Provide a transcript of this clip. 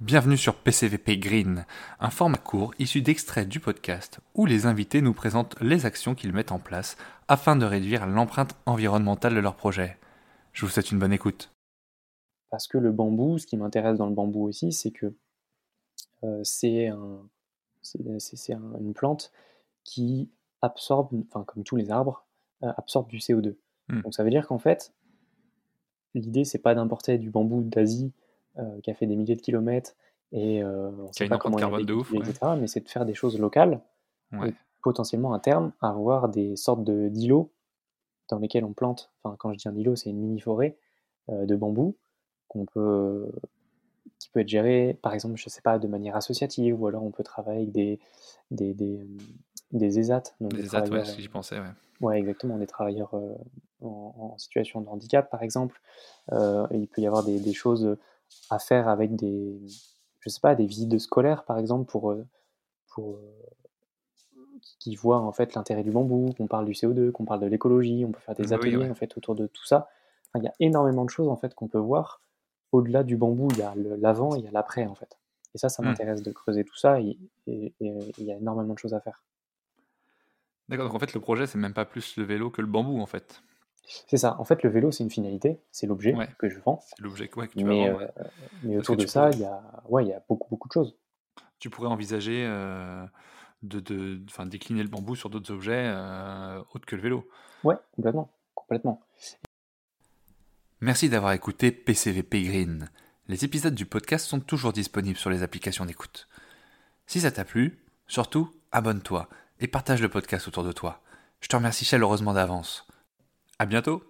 Bienvenue sur PCVP Green, un format court issu d'extraits du podcast où les invités nous présentent les actions qu'ils mettent en place afin de réduire l'empreinte environnementale de leur projet. Je vous souhaite une bonne écoute. Parce que le bambou, ce qui m'intéresse dans le bambou aussi, c'est que euh, c'est un, une plante qui absorbe, enfin comme tous les arbres, euh, absorbe du CO2. Hmm. Donc ça veut dire qu'en fait, l'idée c'est pas d'importer du bambou d'Asie euh, qui a fait des milliers de kilomètres et euh, on qui a une empreinte carbone de ouf, etc. Mais c'est de faire des choses locales et potentiellement à terme avoir des sortes de d'îlots dans lesquels on plante. Enfin, quand je dis un îlot, c'est une mini forêt euh, de bambou qu'on peut qui peut être géré, par exemple, je sais pas, de manière associative, ou alors on peut travailler avec des, des, des, des ESAT. Donc des, ESAT, ouais, j'y pensais, ouais. Ouais, exactement, des travailleurs en, situation de handicap, par exemple. il peut y avoir des, des choses à faire avec des, je sais pas, des visites scolaires, par exemple, pour, euh, pour euh, qui voient en fait l'intérêt du bambou, qu'on parle du CO2, qu'on parle de l'écologie, on peut faire des bah ateliers en fait autour de tout ça. il y a énormément de choses en fait qu'on peut voir. Au-delà du bambou, il y a l'avant, il y a l'après en fait. Et ça, ça mmh. m'intéresse de creuser tout ça et, il y a énormément de choses à faire. D'accord, donc en fait le projet c'est même pas plus le vélo que le bambou en fait. C'est ça. En fait, le vélo, c'est une finalité, c'est l'objet que je vends. C'est l'objet que tu mais, vas vendre. Euh, mais autour de ça, il y, a, ouais, y a beaucoup, beaucoup de choses. Tu pourrais envisager euh, de, de décliner le bambou sur d'autres objets euh, autres que le vélo. Ouais, complètement. complètement. Merci d'avoir écouté PCVP Green. Les épisodes du podcast sont toujours disponibles sur les applications d'écoute. Si ça t'a plu, surtout, abonne-toi et partage le podcast autour de toi. Je te remercie chaleureusement d'avance. À bientôt